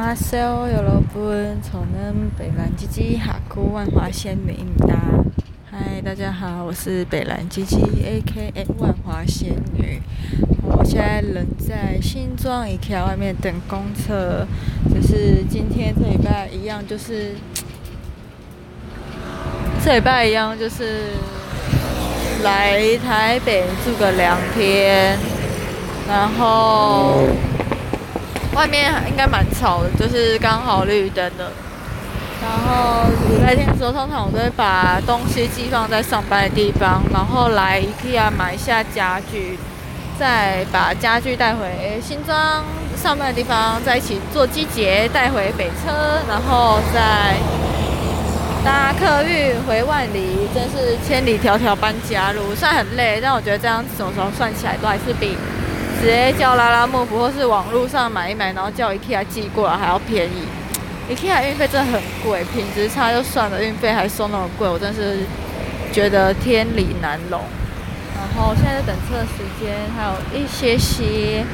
阿塞哦，有老本，从南北兰吉吉哈库万华仙女哒。嗨，大家好，我是北兰吉吉 A.K.A 万华仙女。我现在人在新庄 IKEA 外面等公车，就是今天这礼拜一样，就是这礼拜一样，就是来台北住个两天，然后。外面应该蛮吵的，就是刚好绿灯的。然后礼拜天的时候，通常我都会把东西寄放在上班的地方，然后来 IKEA 买一下家具，再把家具带回新庄上班的地方，再一起坐机捷带回北车，然后再搭客运回万里，真是千里迢迢搬家路，虽然很累，但我觉得这样子什么时候算起来都还是比。直接叫拉拉木不，或是网络上买一买，然后叫 IKEA 寄过来还要便宜。IKEA 运费真的很贵，品质差就算了，运费还收那么贵，我真是觉得天理难容。然后现在等车的时间还有一些些，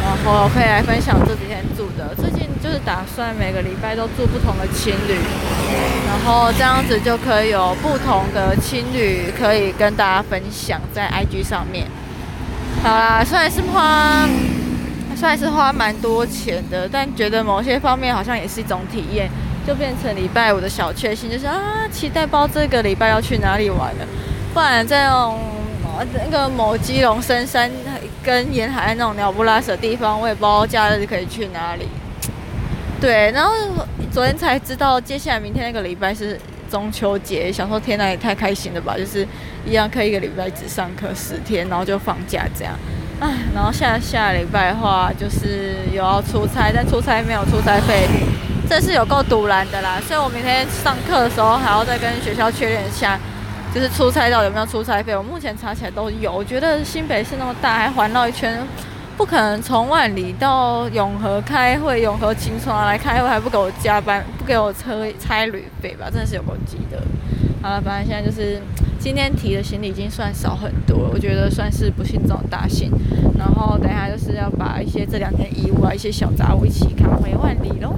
然后可以来分享这几天住的。最近就是打算每个礼拜都住不同的青旅，然后这样子就可以有不同的青旅可以跟大家分享在 IG 上面。好啦，虽然是花，虽然是花蛮多钱的，但觉得某些方面好像也是一种体验，就变成礼拜五的小确幸，就是啊，期待包这个礼拜要去哪里玩了。不然在那种那个某基隆深山跟沿海那种鸟不拉屎的地方，我也不知道假日可以去哪里。对，然后昨天才知道，接下来明天那个礼拜是。中秋节，想说天哪，也太开心了吧！就是一样可以一个礼拜只上课十天，然后就放假这样。唉，然后下下礼拜的话，就是有要出差，但出差没有出差费，这是有够赌烂的啦。所以我明天上课的时候还要再跟学校确认一下，就是出差到有没有出差费。我目前查起来都有。我觉得新北市那么大，还环绕一圈。不可能从万里到永和开会，永和青川来开会还不给我加班，不给我车差旅费吧？真的是有够急的。好了，反正现在就是今天提的行李已经算少很多了，我觉得算是不幸中的大幸。然后等一下就是要把一些这两天衣物啊、一些小杂物一起扛回万里喽。